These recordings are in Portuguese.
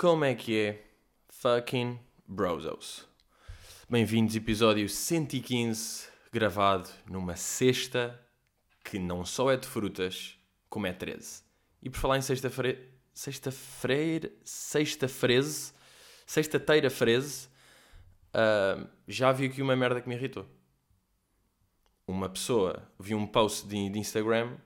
Como é que é? Fucking Brosos. Bem-vindos, episódio 115, gravado numa sexta que não só é de frutas, como é 13. E por falar em sexta-feira. Sexta-feira. Sexta-freze. Sexta-teira freze. Uh, já vi aqui uma merda que me irritou. Uma pessoa viu um post de, de Instagram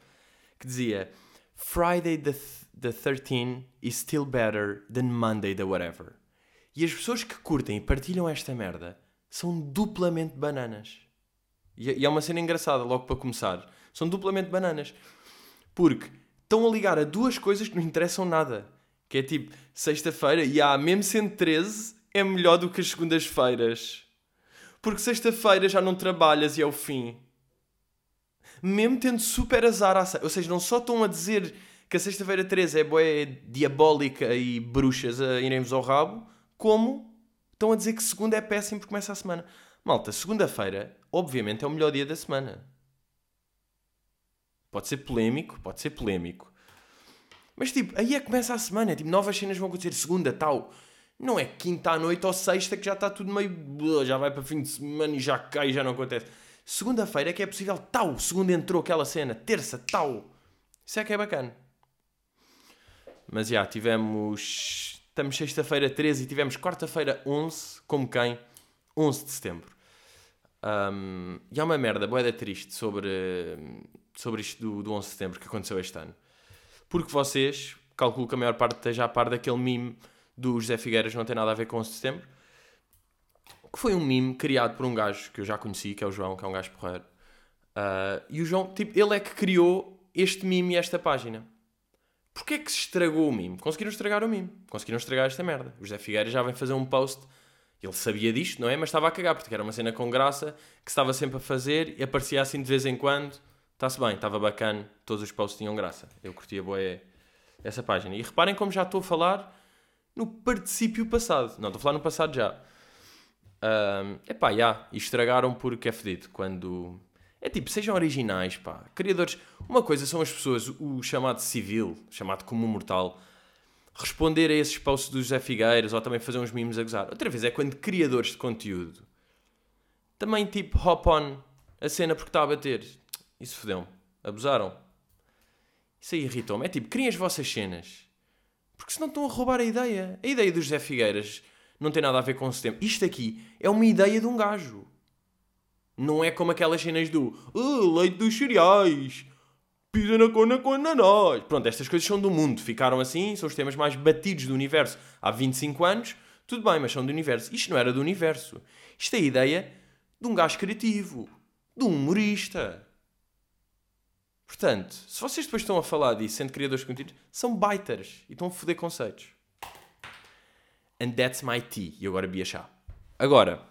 que dizia Friday the, the 13 is still better than Monday the whatever. E as pessoas que curtem e partilham esta merda são duplamente bananas. E, e é uma cena engraçada, logo para começar. São duplamente bananas. Porque estão a ligar a duas coisas que não interessam nada. Que é tipo, sexta-feira, e há, mesmo sendo 13, é melhor do que as segundas-feiras. Porque sexta-feira já não trabalhas e é o fim. Mesmo tendo super azar, ou seja, não só estão a dizer que a sexta-feira 13 é boé diabólica e bruxas a irem-vos ao rabo, como estão a dizer que segunda é péssimo porque começa a semana. Malta, segunda-feira, obviamente, é o melhor dia da semana. Pode ser polémico, pode ser polémico. Mas tipo, aí é que começa a semana, tipo, novas cenas vão acontecer segunda, tal. Não é quinta à noite ou sexta que já está tudo meio. já vai para fim de semana e já cai e já não acontece. Segunda-feira é que é possível, tal. Segunda entrou aquela cena, terça, tal. Isso é que é bacana. Mas já, tivemos. Estamos sexta-feira 13 e tivemos quarta-feira 11, como quem? 11 de setembro. Um, e há uma merda, boeda triste sobre, sobre isto do, do 11 de setembro que aconteceu este ano. Porque vocês, calculo que a maior parte esteja a par daquele meme do José Figueiras, não tem nada a ver com 11 de setembro, que foi um meme criado por um gajo que eu já conheci, que é o João, que é um gajo porreiro. Uh, e o João, tipo, ele é que criou este meme e esta página. Porquê é que se estragou o meme? Conseguiram estragar o meme. Conseguiram estragar esta merda. O José Figueiras já vem fazer um post. Ele sabia disto, não é? Mas estava a cagar, porque era uma cena com graça, que estava sempre a fazer e aparecia assim de vez em quando. Está-se bem, estava bacana, todos os posts tinham graça. Eu curtia boa essa página. E reparem como já estou a falar no particípio passado. Não, estou a falar no passado já. Um, epá, já. E estragaram porque é fedido. Quando é tipo, sejam originais, pá. Criadores. Uma coisa são as pessoas, o chamado civil, chamado como mortal, responder a esses posts do José Figueiras ou também fazer uns mimos a gozar. Outra vez é quando criadores de conteúdo também tipo hop on a cena porque está a bater. Isso fodeu-me. Abusaram. Isso aí irritou-me. É tipo, criem as vossas cenas. Porque senão estão a roubar a ideia. A ideia do José Figueiras não tem nada a ver com o sistema. Isto aqui é uma ideia de um gajo. Não é como aquelas cenas do oh, leite dos cereais, pisa na cona com ananás. Pronto, estas coisas são do mundo, ficaram assim, são os temas mais batidos do universo há 25 anos. Tudo bem, mas são do universo. Isto não era do universo. Isto é a ideia de um gajo criativo, de um humorista. Portanto, se vocês depois estão a falar disso, sendo criadores de conteúdo, são baiters e estão a foder conceitos. And that's my tea. E agora bia chá. Agora,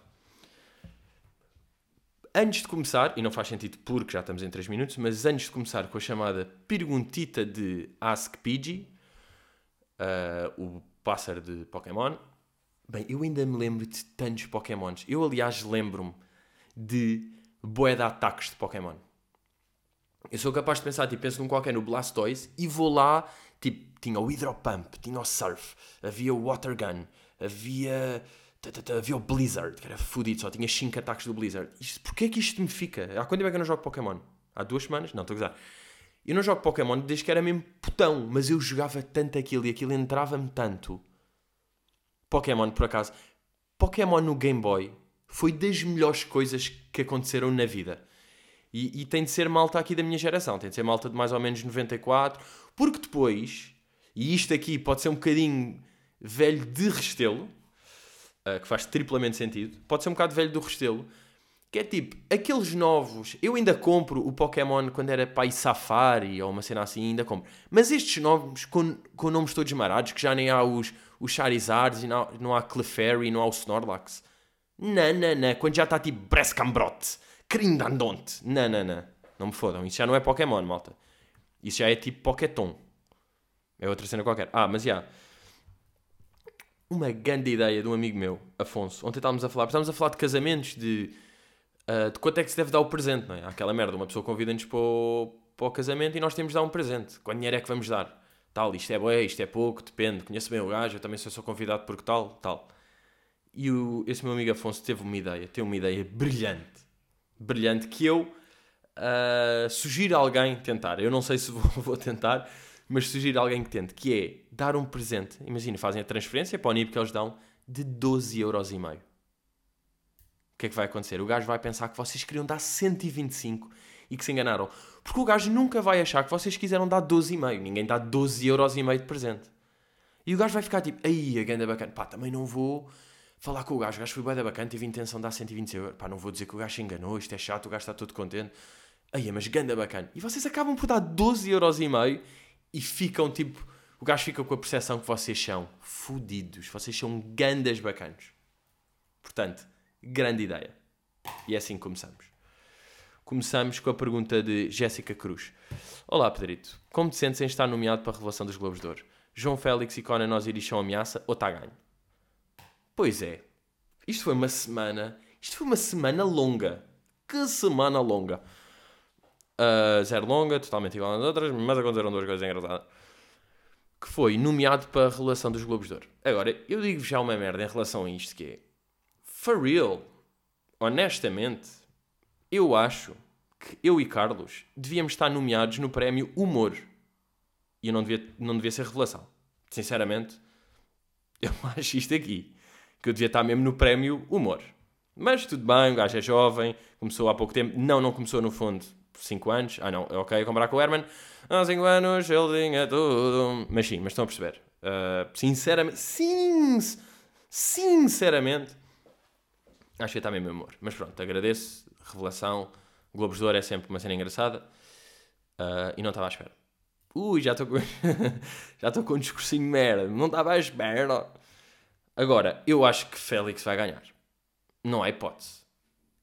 antes de começar, e não faz sentido porque já estamos em 3 minutos, mas antes de começar com a chamada perguntita de Ask Pidgey, uh, o pássaro de Pokémon, bem, eu ainda me lembro de tantos Pokémons. Eu, aliás, lembro-me de boé de ataques de Pokémon. Eu sou capaz de pensar, tipo, penso num qualquer no Blastoise e vou lá, tipo, tinha o Hydropump, tinha o Surf, havia o Water Gun, havia Havia o Blizzard, que era fodido, só tinha 5 ataques do Blizzard. Porquê é que isto me fica? Há quanto tempo é que eu não jogo Pokémon? Há duas semanas? Não, estou a gozar. Eu não jogo Pokémon desde que era mesmo putão, mas eu jogava tanto aquilo e aquilo entrava-me tanto. Pokémon, por acaso. Pokémon no Game Boy foi das melhores coisas que aconteceram na vida. E, e tem de ser malta aqui da minha geração, tem de ser malta de mais ou menos 94, porque depois, e isto aqui pode ser um bocadinho velho de restelo, uh, que faz triplamente sentido, pode ser um bocado velho do Restelo, que é tipo, aqueles novos, eu ainda compro o Pokémon quando era pai Safari ou uma cena assim, ainda compro. Mas estes novos, com, com nomes todos marados, que já nem há os, os Charizards, e não, não há Clefairy, não há o Snorlax. Não, não, não. Quando já está tipo Brescambrote, Crindandonte. Não, não, não. Não me fodam. Isso já não é Pokémon, malta. Isso já é tipo Pokéton. É outra cena qualquer. Ah, mas já. Yeah uma grande ideia de um amigo meu, Afonso. Ontem estávamos a falar, estávamos a falar de casamentos, de, uh, de quanto é que se deve dar o presente, não é? Aquela merda, uma pessoa convida-nos para, o, para o casamento e nós temos de dar um presente. Quanto dinheiro é que vamos dar? tal, isto é bué, isto é pouco, depende, conheço bem o gajo, eu também sou convidado porque tal, tal. E o, esse meu amigo Afonso teve uma ideia, teve uma ideia brilhante, brilhante, que eu uh, sugiro a alguém tentar. Eu não sei se vou, vou tentar, mas sugiro alguém que tente, que é dar um presente, imagina, fazem a transferência para o NIB que eles dão, de 12,5€. O que é que vai acontecer? O gajo vai pensar que vocês queriam dar 125 e que se enganaram. Porque o gajo nunca vai achar que vocês quiseram dar 12,5. Ninguém dá 12,5€ de presente. E o gajo vai ficar tipo, aí, a ganda bacana. Pá, também não vou falar com o gajo. O gajo foi bem da bacana, tive intenção de dar 120 euros. Pá, não vou dizer que o gajo se enganou, isto é chato, o gajo está todo contente. Aí, mas ganda bacana. E vocês acabam por dar 12,5€ e ficam tipo, o gajo fica com a percepção que vocês são fodidos, vocês são gandas bacanos. Portanto, grande ideia. E é assim que começamos. Começamos com a pergunta de Jéssica Cruz. Olá, Pedrito. Como te sentes em estar nomeado para a revelação dos Globos de Ouro? João Félix e Conan Osiris são ameaça ou está ganho? Pois é. Isto foi uma semana... Isto foi uma semana longa. Que semana longa. Zero longa, totalmente igual às outras, mas aconteceram duas coisas engraçadas. Que foi nomeado para a revelação dos Globos de Ouro. Agora, eu digo já uma merda em relação a isto que é... For real. Honestamente eu acho que eu e Carlos devíamos estar nomeados no prémio Humor. E eu não devia, não devia ser revelação. Sinceramente, eu acho isto aqui. Que eu devia estar mesmo no prémio Humor. Mas tudo bem, o gajo é jovem, começou há pouco tempo. Não, não começou no fundo 5 anos. Ah, não, é ok comparar com o Herman. Há 5 anos ele tinha tudo. Mas sim, mas estão a perceber. Uh, sinceramente, sim, sinceramente, acho que está mesmo humor. Mas pronto, agradeço revelação. Globos de Ouro é sempre uma cena engraçada. Uh, e não estava à espera. Ui, já estou com... já estou com um discursinho de merda. Não estava à espera. Agora, eu acho que Félix vai ganhar. Não há hipótese.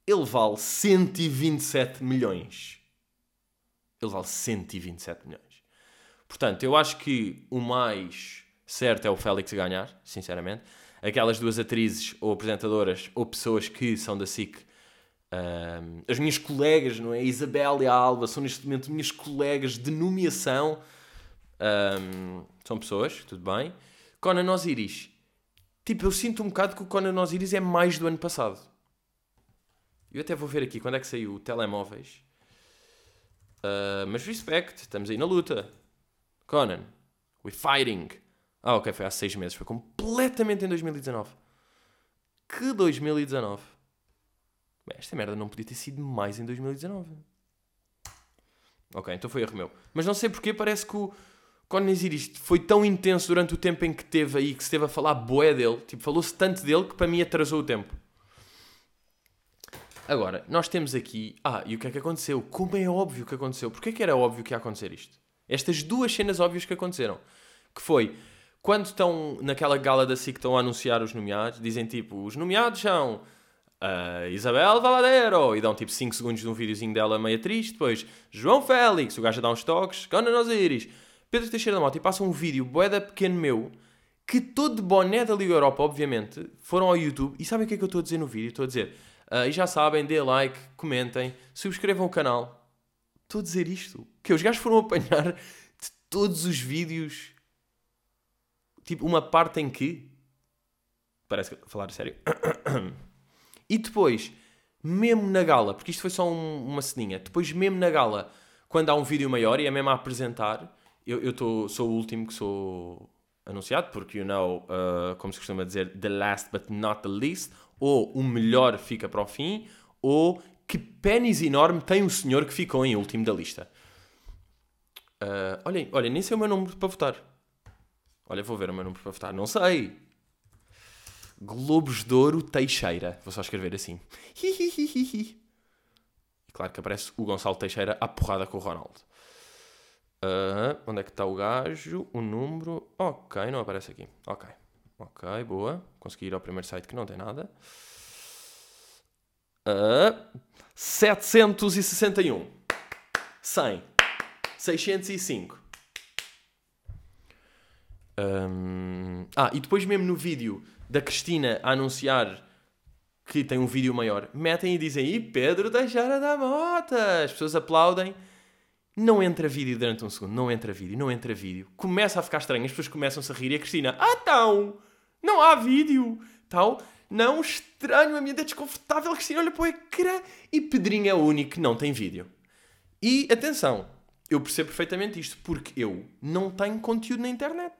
Ele vale 127 milhões. Ele vale 127 milhões. Portanto, eu acho que o mais certo é o Félix ganhar, sinceramente. Aquelas duas atrizes ou apresentadoras ou pessoas que são da SIC um, as minhas colegas, não é? A Isabel e a Alba são neste momento minhas colegas de nomeação. Um, são pessoas, tudo bem. Conan Osiris. Tipo, eu sinto um bocado que o Conan Osiris é mais do ano passado. Eu até vou ver aqui quando é que saiu o Telemóveis. Uh, mas respect, estamos aí na luta. Conan, we're fighting. Ah, ok, foi há seis meses. Foi completamente em 2019. Que 2019? esta merda não podia ter sido mais em 2019. Ok, então foi erro meu. Mas não sei porque parece que o Conan Osiris foi tão intenso durante o tempo em que teve aí, que se esteve a falar boé dele, tipo, falou-se tanto dele que para mim atrasou o tempo. Agora, nós temos aqui... Ah, e o que é que aconteceu? Como é óbvio que aconteceu? Porquê é que era óbvio que ia acontecer isto? Estas duas cenas óbvias que aconteceram. Que foi, quando estão naquela gala da SIC que estão a anunciar os nomeados, dizem tipo, os nomeados são uh, Isabel Valadeiro, e dão tipo 5 segundos de um videozinho dela meio triste, depois João Félix, o gajo dar uns toques, Conan Osiris, Pedro Teixeira da Mota, e passa um vídeo boeda pequeno meu, que todo de boné da Liga Europa, obviamente, foram ao YouTube, e sabem o que é que eu estou a dizer no vídeo? Estou a dizer, uh, e já sabem, dê like, comentem, subscrevam o canal. Estou a dizer isto, que os gajos foram apanhar de todos os vídeos, tipo, uma parte em que, parece que, falar sério... E depois, mesmo na gala, porque isto foi só um, uma ceninha, depois mesmo na gala, quando há um vídeo maior e é mesmo a apresentar, eu, eu tô, sou o último que sou anunciado, porque, you know, uh, como se costuma dizer, the last but not the least, ou o melhor fica para o fim, ou que pênis enorme tem um senhor que ficou em último da lista. Uh, olhem, olhem, nem sei o meu número para votar. Olha, vou ver o meu número para votar. Não sei. Globos de Ouro Teixeira. Vou só escrever assim. E claro que aparece o Gonçalo Teixeira à porrada com o Ronaldo. Uh, onde é que está o gajo? O número. Ok, não aparece aqui. Ok. Ok, boa. Consegui ir ao primeiro site que não tem nada. Uh, 761. 100. 605. Um, ah, e depois mesmo no vídeo da Cristina a anunciar que tem um vídeo maior, metem e dizem e Pedro Teixeira da Mota. As pessoas aplaudem. Não entra vídeo durante um segundo, não entra vídeo, não entra vídeo. Começa a ficar estranho, as pessoas começam-se a rir e a Cristina, ah, então, não há vídeo, tal. Não, estranho, a minha é desconfortável. A Cristina olha para o ecrã e Pedrinho é o único que não tem vídeo. E atenção, eu percebo perfeitamente isto, porque eu não tenho conteúdo na internet.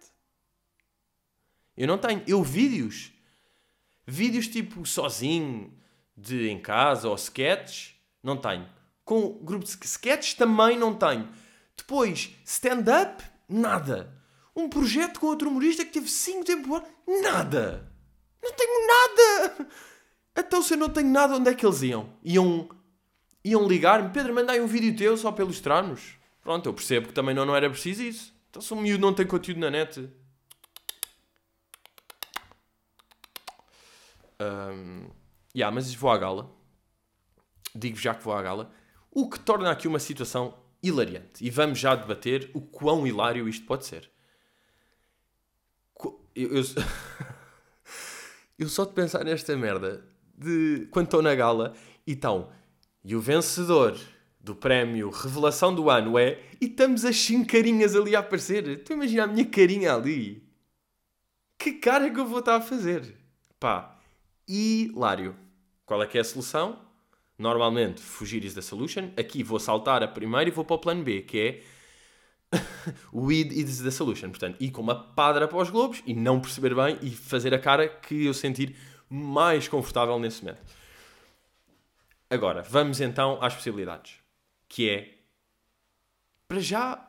Eu não tenho. Eu vídeos. Vídeos tipo sozinho, de em casa ou sketches, não tenho. Com grupo de sketches também não tenho. Depois, stand-up, nada. Um projeto com outro humorista que teve 5 temporadas, nada. Não tenho nada. Então se eu não tenho nada, onde é que eles iam? Iam, iam ligar-me, Pedro, mandai um vídeo teu só para ilustrar-nos. Pronto, eu percebo que também não, não era preciso isso. Então se miúdo não tem conteúdo na net. Um, yeah, mas vou à gala. Digo já que vou à gala. O que torna aqui uma situação hilariante. E vamos já debater o quão hilário isto pode ser. Eu, eu, eu só de pensar nesta merda de quando estou na gala e então, e o vencedor do prémio Revelação do Ano é. E estamos as 5 carinhas ali a aparecer. Tu imagina a minha carinha ali. Que cara é que eu vou estar a fazer? Pá, hilário. Qual é que é a solução? Normalmente, fugir is the solution. Aqui vou saltar a primeira e vou para o plano B, que é weed is the solution. Portanto, ir com uma padra para os globos e não perceber bem e fazer a cara que eu sentir mais confortável nesse momento. Agora, vamos então às possibilidades que é para já.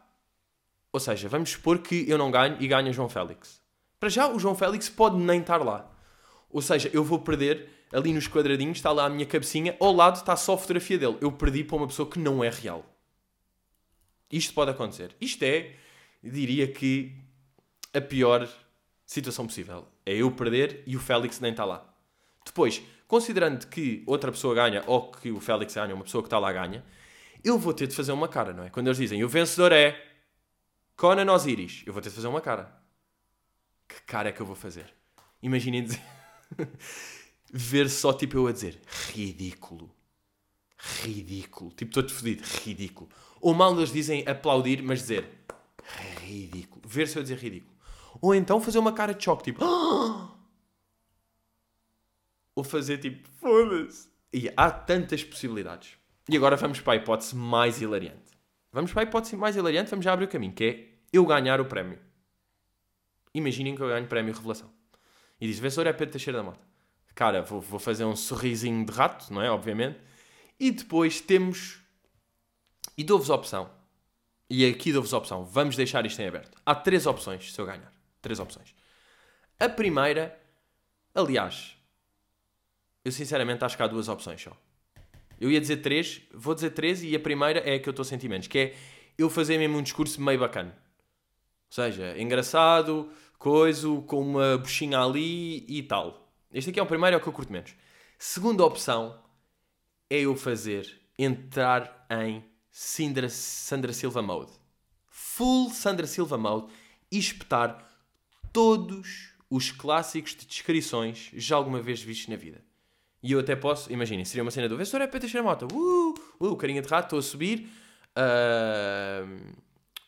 Ou seja, vamos supor que eu não ganho e ganha João Félix. Para já, o João Félix pode nem estar lá. Ou seja, eu vou perder ali nos quadradinhos, está lá a minha cabecinha, ao lado está só a fotografia dele. Eu perdi para uma pessoa que não é real. Isto pode acontecer. Isto é, diria que, a pior situação possível. É eu perder e o Félix nem está lá. Depois, considerando que outra pessoa ganha ou que o Félix ganha, uma pessoa que está lá ganha, eu vou ter de fazer uma cara, não é? Quando eles dizem o vencedor é Conan Osiris, eu vou ter de fazer uma cara. Que cara é que eu vou fazer? Imaginem dizer. ver só tipo eu a dizer ridículo. Ridículo. Tipo todo fodido. Ridículo. Ou mal eles dizem aplaudir, mas dizer ridículo. Ver se eu dizer ridículo. Ou então fazer uma cara de choque, tipo. Ou fazer tipo, foda-se. E há tantas possibilidades. E agora vamos para a hipótese mais hilariante. Vamos para a hipótese mais hilariante, vamos já abrir o caminho, que é eu ganhar o prémio. Imaginem que eu ganho o prémio Revelação. E diz, vencedor é Pedro Teixeira da Mota. Cara, vou, vou fazer um sorrisinho de rato, não é? Obviamente. E depois temos... E dou-vos a opção. E aqui dou-vos a opção. Vamos deixar isto em aberto. Há três opções se eu ganhar. Três opções. A primeira... Aliás, eu sinceramente acho que há duas opções só. Eu ia dizer três, vou dizer três e a primeira é a que eu estou menos, que é eu fazer mesmo um discurso meio bacana. Ou seja, engraçado, coiso, com uma buchinha ali e tal. Este aqui é o primeiro, é o que eu curto menos. Segunda opção é eu fazer entrar em Sandra, Sandra Silva Mode. Full Sandra Silva Mode e espetar todos os clássicos de descrições já alguma vez vistos na vida. E eu até posso, imaginem, seria uma cena do vencedor é Pedro Teixeira Mota, uh, uh, carinha de rato, estou a subir. Uh,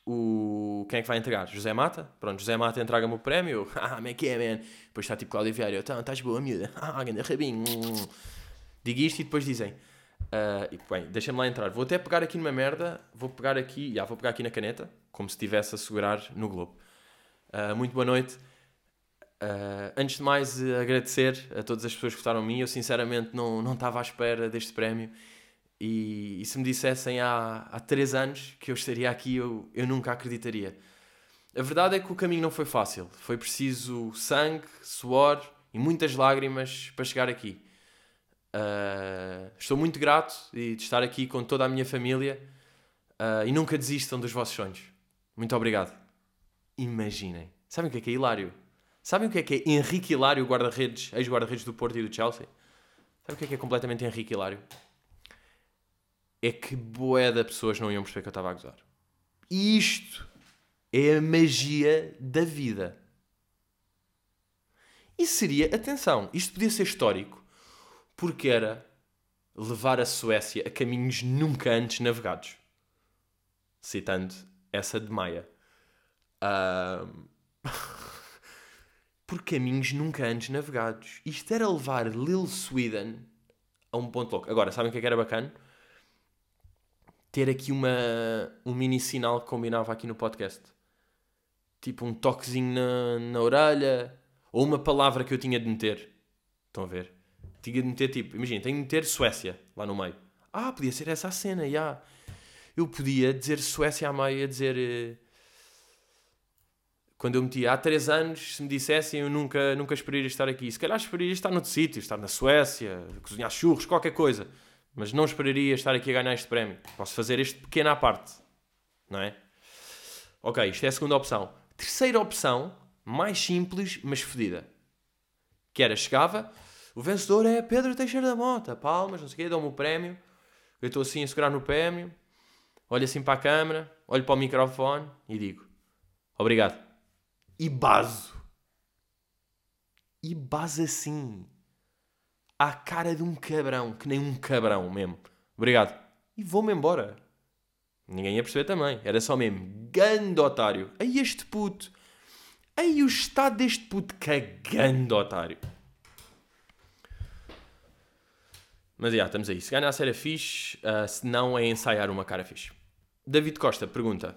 o, quem é que vai entregar? José Mata? Pronto, José Mata entrega-me o prémio. Ah, como é que é, man? Depois está tipo Cláudio Vieira, então, estás boa, miúda. Ah, grande rabinho. Digo isto e depois dizem. Uh, e, bem, deixa-me lá entrar. Vou até pegar aqui numa merda, vou pegar aqui, já vou pegar aqui na caneta, como se estivesse a segurar no globo. Uh, muito boa noite. Uh, antes de mais, uh, agradecer a todas as pessoas que votaram em mim. Eu, sinceramente, não, não estava à espera deste prémio. E, e se me dissessem há, há três anos que eu estaria aqui, eu, eu nunca acreditaria. A verdade é que o caminho não foi fácil. Foi preciso sangue, suor e muitas lágrimas para chegar aqui. Uh, estou muito grato de estar aqui com toda a minha família uh, e nunca desistam dos vossos sonhos. Muito obrigado. Imaginem. Sabem o que é que é hilário? Sabem o que é que é Henrique Hilário, guarda-redes, ex-guarda-redes do Porto e do Chelsea? Sabem o que é que é completamente Henrique Hilário? É que boé de pessoas não iam perceber que eu estava a gozar. Isto é a magia da vida. E seria, atenção, isto podia ser histórico, porque era levar a Suécia a caminhos nunca antes navegados. citando essa de Maia. Ahm, por caminhos nunca antes navegados. Isto era levar Lil Sweden a um ponto louco. Agora, sabem o que é que era bacana? Ter aqui uma, um mini sinal que combinava aqui no podcast. Tipo um toquezinho na, na orelha. Ou uma palavra que eu tinha de meter. Estão a ver? Tinha de meter tipo, imagina, tenho de meter Suécia lá no meio. Ah, podia ser essa a cena, já. Eu podia dizer Suécia a meio, a dizer. eh, Quando eu metia há 3 anos, se me dissessem, eu nunca, nunca esperaria estar aqui. Se calhar esperaria estar noutro sítio, estar na Suécia, cozinhar churros, qualquer coisa. Mas não esperaria estar aqui a ganhar este prémio. Posso fazer este pequeno à parte. Não é? Ok, isto é a segunda opção. Terceira opção, mais simples, mas fedida. Que era, chegava, o vencedor é Pedro Teixeira da Mota. Palmas, não sei o quê, dão-me o prémio. Eu estou assim a segurar no prémio. Olho assim para a câmera, olho para o microfone e digo: Obrigado. E baso. E baso assim. À cara de um cabrão, que nem um cabrão mesmo. Obrigado. E vou-me embora. Ninguém ia perceber também. Era só mesmo. Gando otário. Aí este puto. Aí o estado deste puto cagando otário. Mas já, estamos aí. Se ganhar era fixe, ah, se não é ensaiar uma cara fixe. David Costa pergunta.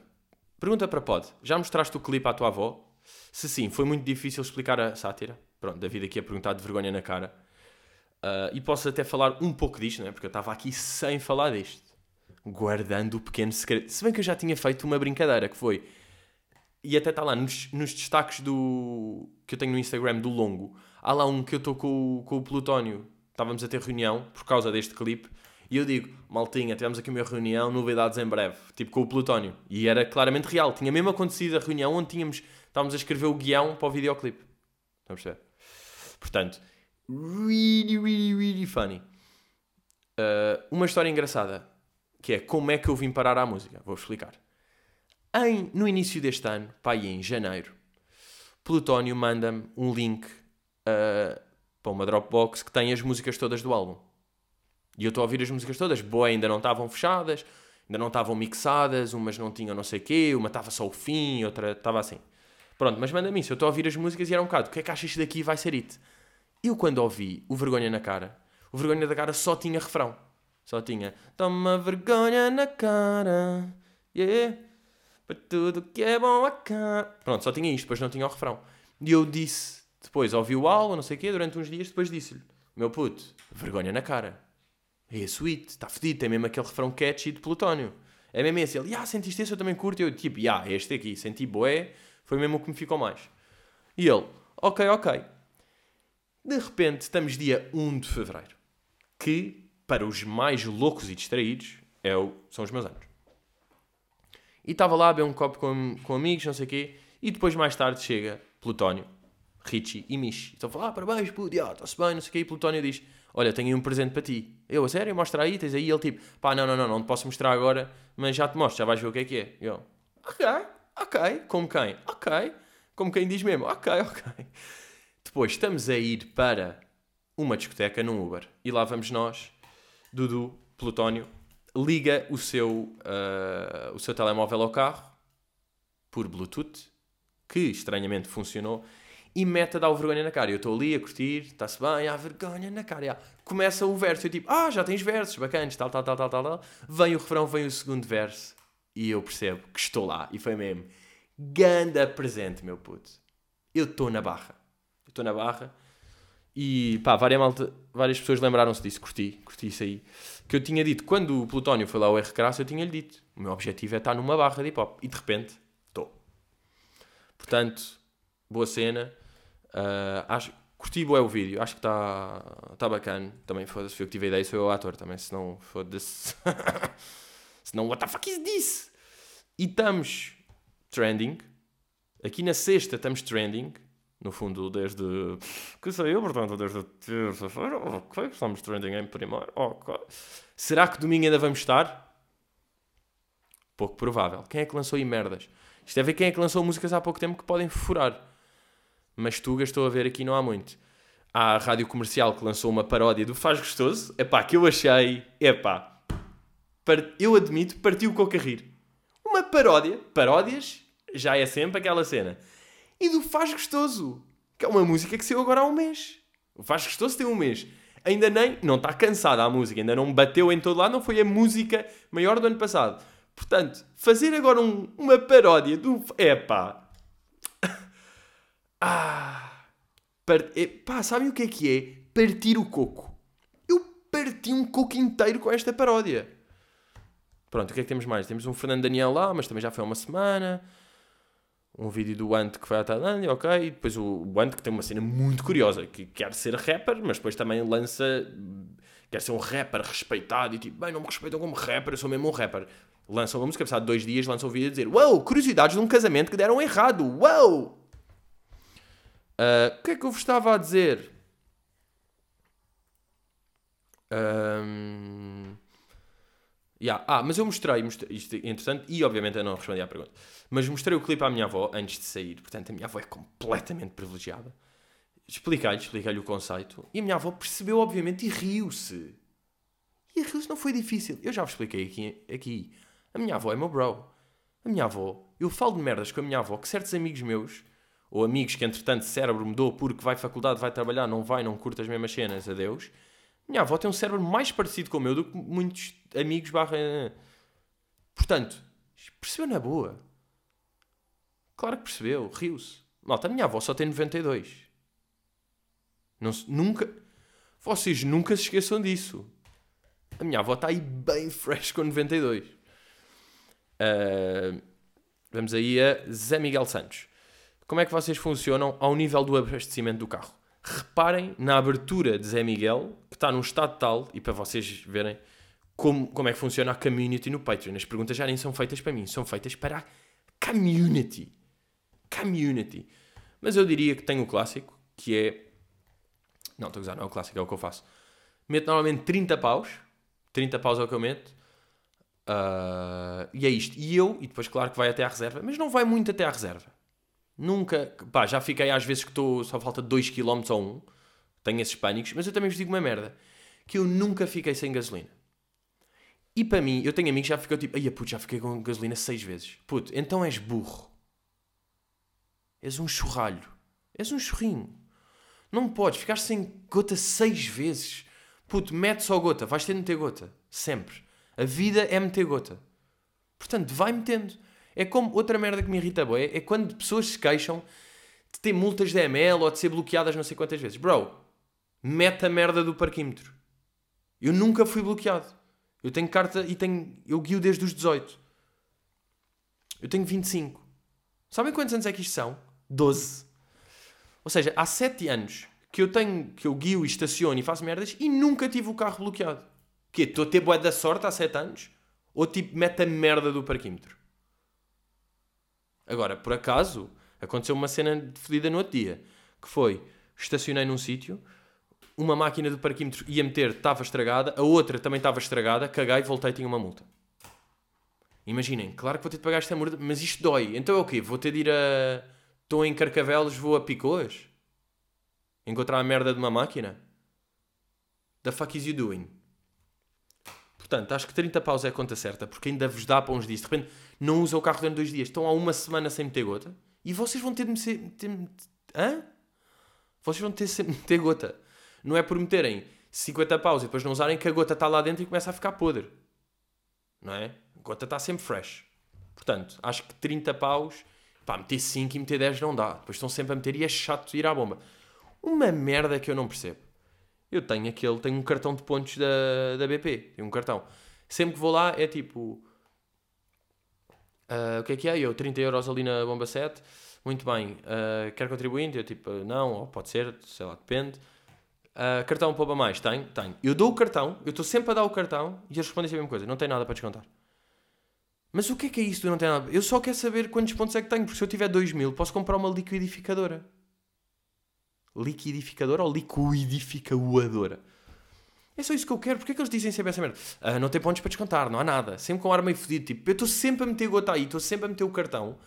Pergunta para pod. Já mostraste o clipe à tua avó? Se sim, foi muito difícil explicar a sátira. Pronto, David aqui a perguntar de vergonha na cara. Ah, e posso até falar um pouco disto, não é? Porque eu estava aqui sem falar disto. Guardando o pequeno segredo. Se bem que eu já tinha feito uma brincadeira que foi. E até está lá nos, nos destaques do que eu tenho no Instagram do Longo. Há lá um que eu estou com, com o Plutónio. Estávamos a ter reunião por causa deste clipe. E eu digo, maltinha, tivemos aqui uma reunião, novidades em breve. Tipo com o Plutónio. E era claramente real. Tinha mesmo acontecido a reunião onde tínhamos, estávamos a escrever o guião para o videoclipe. A perceber? Portanto, really, really, really funny. Uh, uma história engraçada, que é como é que eu vim parar à música. Vou explicar. Em, no início deste ano, pá, em janeiro, Plutónio manda-me um link uh, para uma Dropbox que tem as músicas todas do álbum. E eu estou a ouvir as músicas todas. Boa, ainda não estavam fechadas, ainda não estavam mixadas, umas não tinham não sei o quê, uma estava só o fim, outra estava assim. Pronto, mas manda-me isso. Eu estou a ouvir as músicas e era um bocado, o que é que achas isto daqui vai ser it? Eu quando ouvi o Vergonha na Cara, o Vergonha da Cara só tinha refrão. Só tinha Toma vergonha na cara, yeah, para tudo que é bom a cara. Pronto, só tinha isto, depois não tinha o refrão. E eu disse, depois ouvi o álbum, não sei o quê, durante uns dias, depois disse-lhe, meu puto, vergonha na cara. É sweet, está fedido, tem mesmo aquele refrão catchy de Plutónio. É mesmo esse. Ele, ah, sentiste esse, eu também curto. Eu, tipo, ah, este aqui, senti boé, foi mesmo o que me ficou mais. E ele, ok, ok. De repente, estamos dia 1 de fevereiro, que, para os mais loucos e distraídos, é o, são os meus anos. E estava lá a beber um copo com, com amigos, não sei o quê, e depois, mais tarde, chega Plutónio, Richie e Michi. Estão a falar, ah, parabéns, puto, está-se bem, não sei o quê, e Plutónio diz, olha, tenho aí um presente para ti. Eu, a sério, mostra aí, tens aí, ele tipo, pá, não, não, não, não te posso mostrar agora, mas já te mostro, já vais ver o que é que é. Eu, ok, ok, como quem? Ok, como quem diz mesmo, ok, ok. Depois estamos a ir para uma discoteca num Uber. E lá vamos nós, Dudu, Plutónio, liga o seu, ah, o seu telemóvel ao carro por Bluetooth, que estranhamente funcionou, e mete a dar o vergonha na cara. Eu estou ali a curtir, está-se bem, há vergonha na cara. Começa o verso, eu tipo, ah, já tens versos, bacanas, tal, tal, tal, tal, tal, tal. Vem o refrão, vem o segundo verso, e eu percebo que estou lá. E foi mesmo, ganda presente, meu puto. Eu estou na barra. Eu estou na barra. E pá, várias, malta, várias pessoas lembraram-se disso, curti, curti isso aí. Que eu tinha dito, quando o Plutónio foi lá ao R Crasso, eu tinha-lhe dito: o meu objetivo é estar numa barra de hip hop. E de repente, estou. Portanto, boa cena. Ah, acho, curti bué o vídeo, acho que está tá bacana. Também foda-se, foi eu que tive a ideia, sou eu o ator também, se não foda-se. se não, what the fuck is this? E estamos trending. Aqui na sexta estamos trending. No fundo, desde. Que sei eu, portanto, desde terça-feira. Ok, estamos trending em primeiro. Ok. Será que domingo ainda vamos estar? Pouco provável. Quem é que lançou aí merdas? Isto é ver quem é que lançou músicas há pouco tempo que podem furar. Mas Tuga, estou a ver aqui, não há muito. Há a rádio comercial que lançou uma paródia do Faz Gostoso. Epá, que eu achei. Epá. par- Eu admito, partiu com a rir. Uma paródia. Paródias já é sempre aquela cena. E do Faz Gostoso, que é uma música que saiu agora há um mês. O Faz Gostoso tem um mês. Ainda nem, não está cansada a música, ainda não bateu em todo lado, não foi a música maior do ano passado. Portanto, fazer agora um, uma paródia do. Epá! Ah! Part... Pá, sabem o que é que é? Partir o coco. Eu parti um coco inteiro com esta paródia. Pronto, o que é que temos mais? Temos um Fernando Daniel lá, mas também já foi há uma semana. Um vídeo do Ant que foi à Tailândia, ok. E depois o Ant que tem uma cena muito curiosa, que quer ser rapper, mas depois também lança. Quer ser um rapper respeitado e tipo, bem, não me respeitam como rapper, eu sou mesmo um rapper. Lança uma música, passado dois dias, lança um vídeo a dizer: Uou, curiosidades de um casamento que deram errado, uou! Uh, o que é que eu vos estava a dizer? Um... Yeah. Ah, mas eu mostrei, mostrei isto é interessante, e obviamente eu não respondi à pergunta, mas mostrei o clipe à minha avó antes de sair, portanto a minha avó é completamente privilegiada. Expliquei-lhe, expliquei-lhe o conceito, e a minha avó percebeu obviamente e riu-se. E riu-se não foi difícil, eu já vos expliquei aqui, aqui. A minha avó é meu bro. A minha avó, eu falo de merdas com a minha avó que certos amigos meus, ou amigos que entretanto o cérebro mudou porque vai faculdade, vai trabalhar, não vai, não curta as mesmas cenas, adeus minha avó tem um cérebro mais parecido com o meu do que muitos amigos barra... Portanto, percebeu na boa. Claro que percebeu, riu-se. Malta, a minha avó só tem 92. Não, nunca... Vocês nunca se esqueçam disso. A minha avó está aí bem fresh com 92. Uh, ah, vamos aí a Zé Miguel Santos. Como é que vocês funcionam ao nível do abastecimento do carro? reparem na abertura de Zé Miguel, que está num estado tal, e para vocês verem como, como é que funciona a community no Patreon. As perguntas já nem são feitas para mim, são feitas para a community. Community. Mas eu diria que tem o clássico, que é. Não, estou a usar, não é o clássico, é o que eu faço. Meto normalmente 30 paus. 30 paus é o que eu meto. Uh, e é isto. E eu, e depois, claro que vai até à reserva, mas não vai muito até à reserva. Nunca, pá, já fiquei às vezes que estou, só falta 2 km ou 1, tenho esses pânicos, mas eu também vos digo uma merda, que eu nunca fiquei sem gasolina. E para mim, eu tenho amigos que já ficam tipo, ai puto, já fiquei com gasolina 6 vezes. Puto, então és burro. És um churralho. És um churrinho. Não podes ficar sem gota 6 vezes. Puto, mete só gota, vais ter de meter gota. Sempre. A vida é meter gota. Portanto, vai metendo. É como outra merda que me irrita bem, é quando pessoas se queixam de ter multas de ML ou de ser bloqueadas não sei quantas vezes. Bro, mete a merda do parquímetro. Eu nunca fui bloqueado. Eu tenho carta e tenho. Eu guio desde os 18. Eu tenho 25. Sabem quantos anos é que isto são? 12. Ou seja, há 7 anos que eu tenho, que eu guio e estaciono e faço merdas e nunca tive o carro bloqueado. Que Estou a ter boa da sorte há 7 anos? Ou tipo, mete a merda do parquímetro? Agora, por acaso, aconteceu uma cena fodida no outro dia, que foi, estacionei num sítio, uma máquina do parquímetro ia meter, estava estragada, a outra também estava estragada, caguei, voltei e tinha uma multa. Imaginem, claro que vou ter de pagar esta multa, mas isto dói. Então é o quê? Vou ter de ir a... Estou em Carcavelos, vou a Picoas? Encontrar a merda de uma máquina? The fuck is you doing? Portanto, acho que 30 paus é a conta certa, porque ainda vos dá para uns dias. De repente, não usa o carro durante dois dias, estão há uma semana sem meter gota, e vocês vão ter de meter. Hã? Vocês vão ter de meter gota. Não é por meterem 50 paus e depois não usarem que a gota está lá dentro e começa a ficar podre. Não é? A gota está sempre fresh. Portanto, acho que 30 paus, pá, meter 5 e meter 10 não dá. Depois estão sempre a meter e é chato ir à bomba. Uma merda que eu não percebo. Eu tenho aquele, tenho um cartão de pontos da, da BP. Tenho um cartão. Sempre que vou lá é tipo Uh, o que é que é? Eu, 30 euros ali na bomba 7. Muito bem. Uh, quer contribuinte? Eu tipo, não, ou pode ser, sei lá, depende. Uh, cartão poupa mais? Tenho, tenho. Eu dou o cartão, eu estou sempre a dar o cartão e eles respondem a mesma coisa. Não tem nada para descontar. Mas o que é que é isso? Não tem nada. Eu só quero saber quantos pontos é que tenho, porque se eu tiver 2 mil, posso comprar uma liquidificadora. Liquidificadora ou liquidificadora? É só isso que eu quero. Porquê é que eles dizem sempre essa merda? Ah, não tem pontos para descontar, não há nada. Sempre com um ar meio fodido. Tipo, eu estou sempre a meter gota aí, estou sempre a meter o cartão.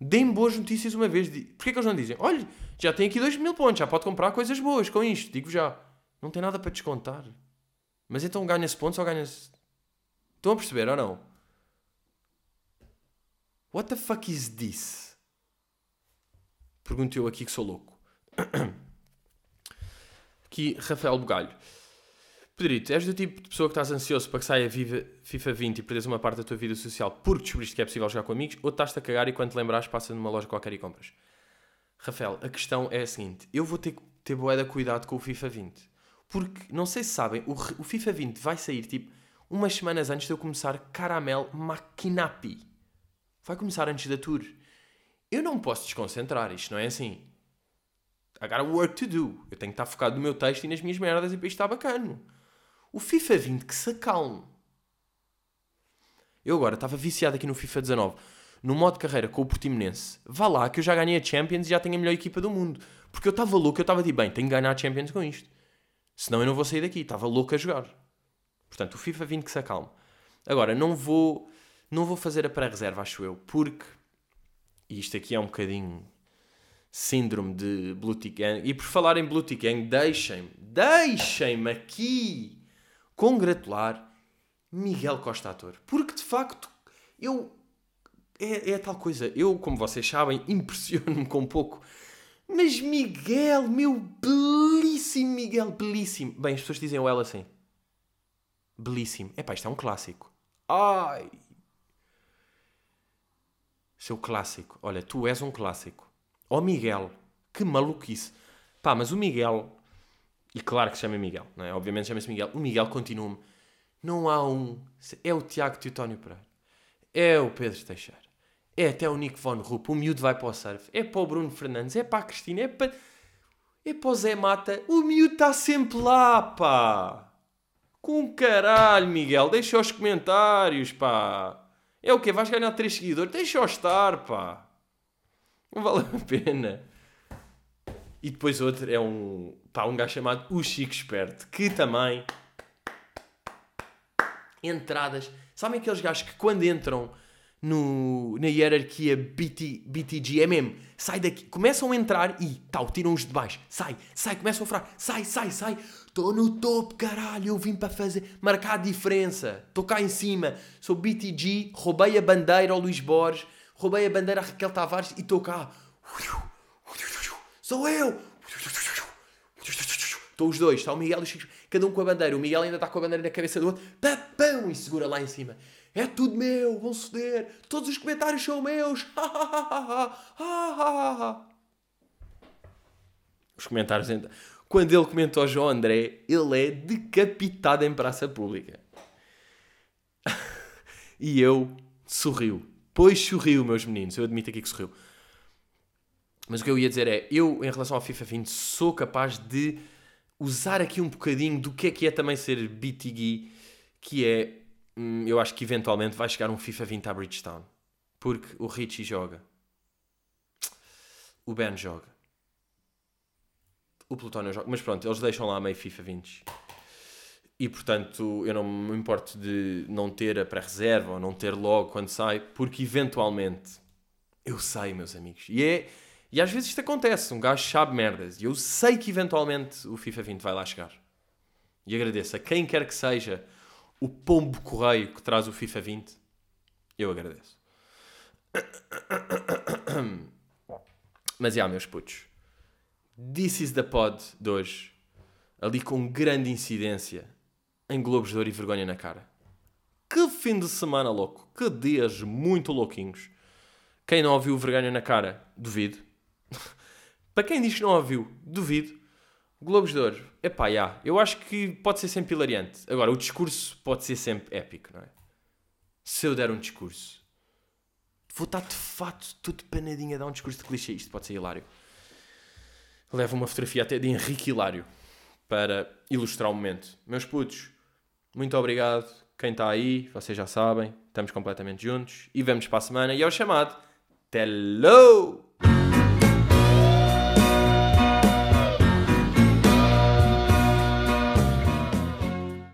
Deem boas notícias uma vez. Porquê é que eles não dizem? Olha, já tem aqui 2 mil pontos, já pode comprar coisas boas com isto. Digo já. Não tem nada para descontar. Mas então ganha-se pontos ou ganha-se. Estão a perceber ou não? What the fuck is this? Pergunto eu aqui que sou louco. Aqui, Rafael Bugalho. Pedrito, és do tipo de pessoa que estás ansioso para que saia Viva, FIFA 20 e perdes uma parte da tua vida social porque descobriste que é possível jogar com amigos ou estás-te a cagar e quando te lembrares passa numa loja qualquer e compras? Rafael, a questão é a seguinte: eu vou ter que ter boeda cuidado com o FIFA 20. Porque, não sei se sabem, o, o FIFA 20 vai sair tipo umas semanas antes de eu começar Caramel Maquinapi. Vai começar antes da tour. Eu não posso desconcentrar, isto não é assim. Got work to do. Eu tenho que estar focado no meu texto e nas minhas merdas e para isto está bacana. O FIFA 20 que se acalme. Eu agora estava viciado aqui no FIFA 19, no modo carreira com o Portimonense. Vá lá que eu já ganhei a Champions e já tenho a melhor equipa do mundo. Porque eu estava louco, eu estava de bem, tenho que ganhar a Champions com isto. Senão eu não vou sair daqui, estava louco a jogar. Portanto, o FIFA 20 que se acalme. Agora, não vou, não vou fazer a pré-reserva, acho eu, porque e isto aqui é um bocadinho síndrome de Blue Tick Gang. E por falar em Blue Tick Gang, deixem-me, deixem-me aqui congratular Miguel Costa Ator. Porque de facto, eu. É, é tal coisa. Eu, como vocês sabem, impressiono-me com pouco. Mas Miguel, meu belíssimo Miguel, belíssimo. Bem, as pessoas dizem o ela assim. Belíssimo. É pá, isto é um clássico. Ai! Seu clássico. Olha, tu és um clássico. Ó oh, Miguel, que maluquice. Pá, mas o Miguel e claro que se chama Miguel, não é? Obviamente chama-se Miguel. O Miguel continua-me. Não há um. É o Tiago Teutónio Pereira. É o Pedro Teixeira. É até o Nico Von Rupp. O miúdo vai para o surf. É para o Bruno Fernandes. É para a Cristina. É para. É para o Zé Mata. O miúdo está sempre lá, pá. Com caralho, Miguel. Deixa os comentários, pá. É o quê? Vais ganhar 3 seguidores? Deixa-os estar, pá. Não vale a pena. E depois outro é um, pá, um gajo chamado O Chico Esperto, que também. Entradas. Sabem aqueles gajos que quando entram no, na hierarquia BT, BTG, é mesmo, sai daqui, começam a entrar e tal, tiram os de baixo, sai, sai, começam a falar, sai, sai, sai, estou no topo, caralho, eu vim para fazer, marcar a diferença, estou cá em cima, sou BTG, roubei a bandeira ao Luís Borges, roubei a bandeira a Raquel Tavares e estou cá. Sou eu! Estão os dois, está o Miguel e o Chico, cada um com a bandeira. O Miguel ainda está com a bandeira na cabeça do outro, papão, e segura lá em cima. É tudo meu, vão ceder, todos os comentários são meus. Os comentários. Quando ele comentou ao João André, ele é decapitado em praça pública. e eu sorriu. Pois sorriu, meus meninos. Eu admito aqui que sorriu. Mas o que eu ia dizer é, eu, em relação ao FIFA 20, sou capaz de usar aqui um bocadinho do que é que é também ser BTG, que é, hum, eu acho que eventualmente vai chegar um FIFA 20 à Bridgestone. Porque o Richie joga. O Ben joga. O Plutónio joga. Mas pronto, eles deixam lá meio FIFA 20. E portanto, eu não me importo de não ter a pré-reserva ou não ter logo quando sai, porque eventualmente eu saio, meus amigos. E é e às vezes isto acontece, um gajo sabe merdas. E eu sei que eventualmente o FIFA 20 vai lá chegar. E agradeço a quem quer que seja o pombo correio que traz o FIFA 20. Eu agradeço. Mas já, meus putos. This is the pod de hoje. Ali com grande incidência em Globos de Ouro e vergonha na cara. Que fim de semana louco. Que dias muito louquinhos. Quem não ouviu vergonha na cara, duvido. Para quem diz que não ouviu, duvido. Globos de Ouro, epá, já. Eu acho que pode ser sempre hilariante. Agora, o discurso pode ser sempre épico, não é? Se eu der um discurso, vou estar de fato tudo panadinho a dar um discurso de clichê. Isto pode ser hilário. Levo uma fotografia até de Henrique Hilário para ilustrar o momento. Meus putos, muito obrigado. Quem está aí, vocês já sabem, estamos completamente juntos e vamos para a semana. E ao chamado, Hello!